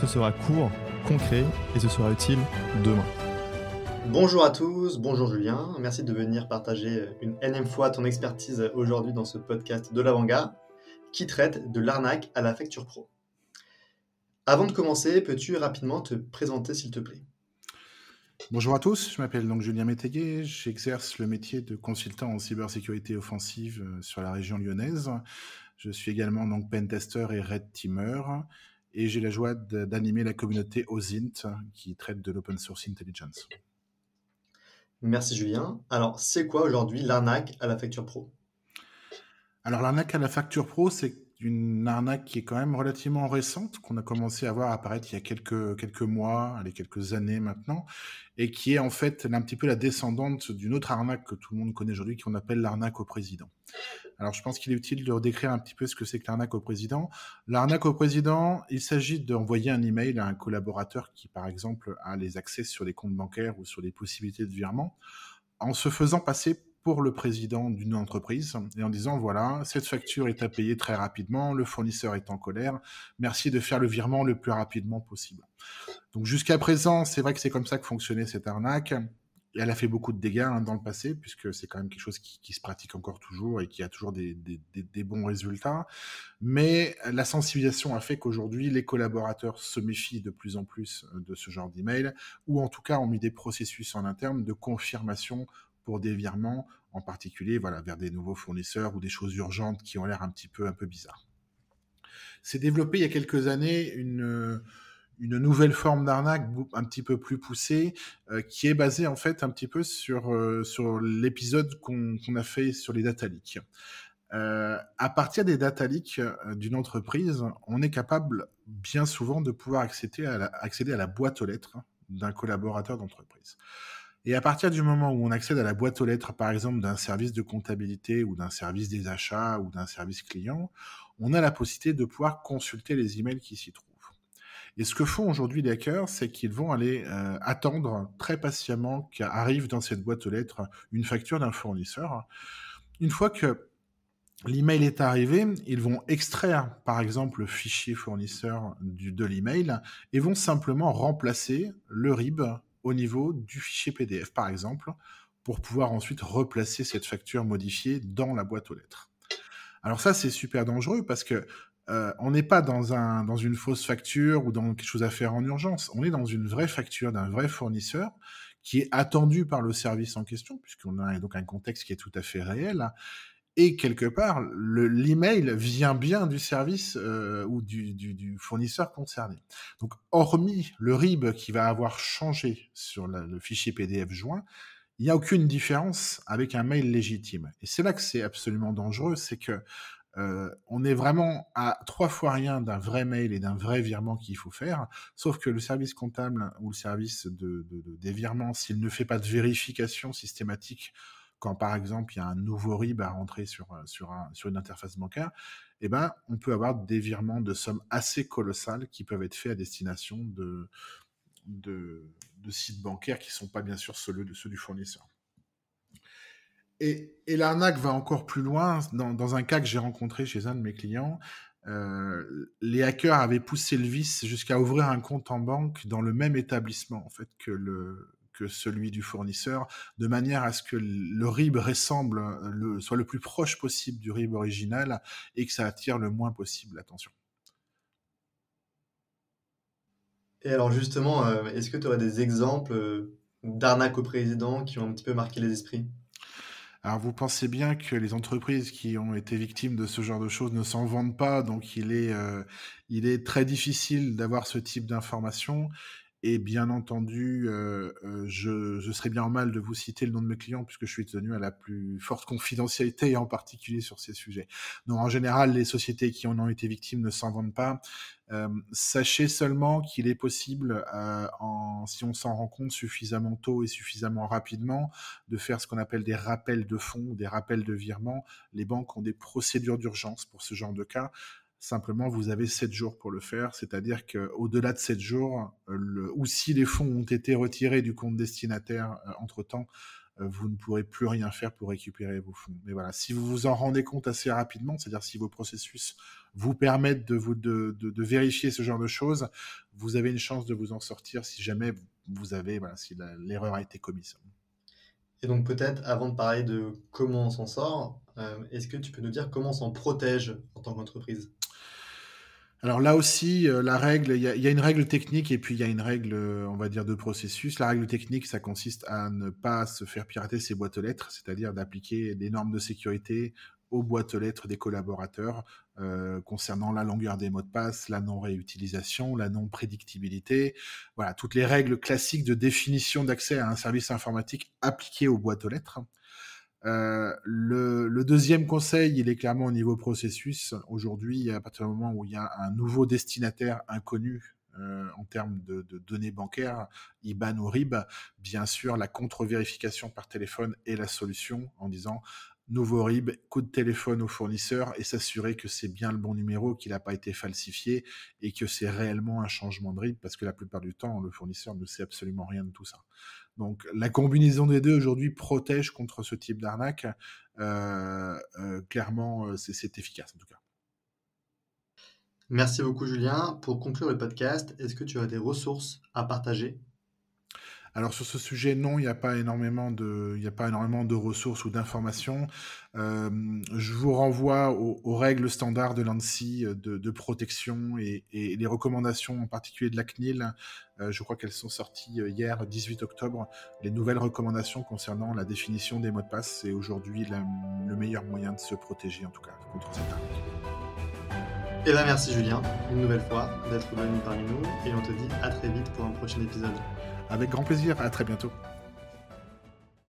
Ce sera court, concret, et ce sera utile demain. Bonjour à tous, bonjour Julien, merci de venir partager une énième fois ton expertise aujourd'hui dans ce podcast de l'Avant-Garde qui traite de l'arnaque à la facture pro. Avant de commencer, peux-tu rapidement te présenter s'il te plaît? Bonjour à tous, je m'appelle donc Julien Métayer, j'exerce le métier de consultant en cybersécurité offensive euh, sur la région lyonnaise. Je suis également donc pentester et red teamer et j'ai la joie d'animer la communauté OSINT qui traite de l'open source intelligence. Merci Julien. Alors, c'est quoi aujourd'hui l'arnaque à la facture pro? Alors, l'arnaque à la facture pro, c'est une arnaque qui est quand même relativement récente, qu'on a commencé à voir apparaître il y a quelques, quelques mois, allez, quelques années maintenant, et qui est en fait un petit peu la descendante d'une autre arnaque que tout le monde connaît aujourd'hui, qu'on appelle l'arnaque au président. Alors je pense qu'il est utile de redécrire un petit peu ce que c'est que l'arnaque au président. L'arnaque au président, il s'agit d'envoyer un email à un collaborateur qui, par exemple, a les accès sur les comptes bancaires ou sur les possibilités de virement, en se faisant passer pour le président d'une entreprise et en disant voilà, cette facture est à payer très rapidement, le fournisseur est en colère, merci de faire le virement le plus rapidement possible. Donc jusqu'à présent, c'est vrai que c'est comme ça que fonctionnait cette arnaque. Et elle a fait beaucoup de dégâts hein, dans le passé, puisque c'est quand même quelque chose qui, se pratique encore toujours et qui a toujours des, des, bons résultats. Mais la sensibilisation a fait qu'aujourd'hui, les collaborateurs se méfient de plus en plus euh, de ce genre d'email, ou en tout cas ont mis des processus en interne de confirmation pour des virements, en particulier voilà, vers des nouveaux fournisseurs ou des choses urgentes qui ont l'air un petit peu, un peu bizarres. C'est développé il y a quelques années une, une nouvelle forme d'arnaque un petit peu plus poussée, euh, qui est basée en fait un petit peu sur, euh, sur l'épisode qu'on a fait sur les data leaks. Euh, à partir des data leaks d'une entreprise, on est capable bien souvent de pouvoir accéder à la boîte aux lettres d'un collaborateur d'entreprise. Et à partir du moment où on accède à la boîte aux lettres, par exemple, d'un service de comptabilité ou d'un service des achats ou d'un service client, on a la possibilité de pouvoir consulter les emails qui s'y trouvent. Et ce que font aujourd'hui les hackers, c'est qu'ils vont aller euh, attendre très patiemment qu'arrive dans cette boîte aux lettres une facture d'un fournisseur. Une fois que l'email est arrivé, ils vont extraire par exemple le fichier fournisseur du, de l'email et vont simplement remplacer le RIB au niveau du fichier PDF, par exemple, pour pouvoir ensuite replacer cette facture modifiée dans la boîte aux lettres. Alors ça, c'est super dangereux parce que euh, on n'est pas dans, un, dans une fausse facture ou dans quelque chose à faire en urgence. On est dans une vraie facture d'un vrai fournisseur qui est attendu par le service en question, puisqu'on a donc un contexte qui est tout à fait réel. Et quelque part, l'email vient bien du service euh, ou du, fournisseur concerné. Donc, hormis le RIB qui va avoir changé sur le fichier PDF joint, il n'y a aucune différence avec un mail légitime. Et c'est là que c'est absolument dangereux, c'est que euh, on est vraiment à trois fois rien d'un vrai mail et d'un vrai virement qu'il faut faire, sauf que le service comptable ou le service de, des virements, s'il ne fait pas de vérification systématique quand par exemple il y a un nouveau RIB à rentrer sur, euh, sur, une interface bancaire, eh ben, on peut avoir des virements de sommes assez colossales qui peuvent être faits à destination de, sites bancaires qui ne sont pas bien sûr ceux, du fournisseur. Et, et l'arnaque va encore plus loin. Dans, un cas que j'ai rencontré chez un de mes clients, euh, les hackers avaient poussé le vice jusqu'à ouvrir un compte en banque dans le même établissement en fait que le, que celui du fournisseur, de manière à ce que le RIB ressemble, le, soit le plus proche possible du RIB original et que ça attire le moins possible l'attention. Et alors justement, euh, est-ce que tu aurais des exemples euh, d'arnaques au président qui ont un petit peu marqué les esprits? Alors vous pensez bien que les entreprises qui ont été victimes de ce genre de choses ne s'en vendent pas, donc il est, euh, il est très difficile d'avoir ce type d'informations. Et bien entendu, euh, euh, je, je, serais bien en mal de vous citer le nom de mes clients puisque je suis tenu à la plus forte confidentialité, en particulier sur ces sujets. Donc en général, les sociétés qui en ont été victimes ne s'en vendent pas. Euh, sachez seulement qu'il est possible, euh, en, si on s'en rend compte suffisamment tôt et suffisamment rapidement, de faire ce qu'on appelle des rappels de fonds, des rappels de virement. Les banques ont des procédures d'urgence pour ce genre de cas. Simplement, vous avez 7 jours pour le faire, c'est-à-dire qu'au-delà de 7 jours, euh, ou si les fonds ont été retirés du compte destinataire euh, entre-temps, euh, vous ne pourrez plus rien faire pour récupérer vos fonds. Mais voilà, si vous vous en rendez compte assez rapidement, c'est-à-dire si vos processus vous permettent de, vous, vérifier ce genre de choses, vous avez une chance de vous en sortir si jamais vous avez, voilà, si l'erreur a été commise. Et donc peut-être, avant de parler de comment on s'en sort, est-ce que tu peux nous dire comment on s'en protège en tant qu'entreprise? Alors là aussi, euh, la règle, il y, a une règle technique et puis il y a une règle, on va dire, de processus. La règle technique, ça consiste à ne pas se faire pirater ses boîtes aux lettres, c'est-à-dire d'appliquer des normes de sécurité aux boîtes aux lettres des collaborateurs euh, concernant la longueur des mots de passe, la non-réutilisation, la non-prédictibilité, voilà, toutes les règles classiques de définition d'accès à un service informatique appliquées aux boîtes aux lettres. Euh, le, deuxième conseil, il est clairement au niveau processus. Aujourd'hui, à partir du moment où il y a un nouveau destinataire inconnu euh, en termes de, de, données bancaires, IBAN ou RIB, bien sûr, la contre-vérification par téléphone est la solution en disant nouveau RIB, coup de téléphone au fournisseur et s'assurer que c'est bien le bon numéro, qu'il n'a pas été falsifié et que c'est réellement un changement de RIB parce que la plupart du temps, le fournisseur ne sait absolument rien de tout ça. Donc la combinaison des deux aujourd'hui protège contre ce type d'arnaque. Euh, euh, clairement, euh, c'est efficace en tout cas. Merci beaucoup Julien. Pour conclure le podcast, est-ce que tu as des ressources à partager? Alors sur ce sujet, non, il n'y a pas énormément de, il a pas énormément de ressources ou d'informations. Euh, je vous renvoie aux, règles standards de l'ANSI de, de protection et, les recommandations en particulier de la CNIL. Euh, je crois qu'elles sont sorties hier, 18 octobre. Les nouvelles recommandations concernant la définition des mots de passe, c'est aujourd'hui le meilleur moyen de se protéger en tout cas contre cette arnaque. Eh bien merci Julien, une nouvelle fois, d'être venu parmi nous et on te dit à très vite pour un prochain épisode. Avec grand plaisir, à très bientôt.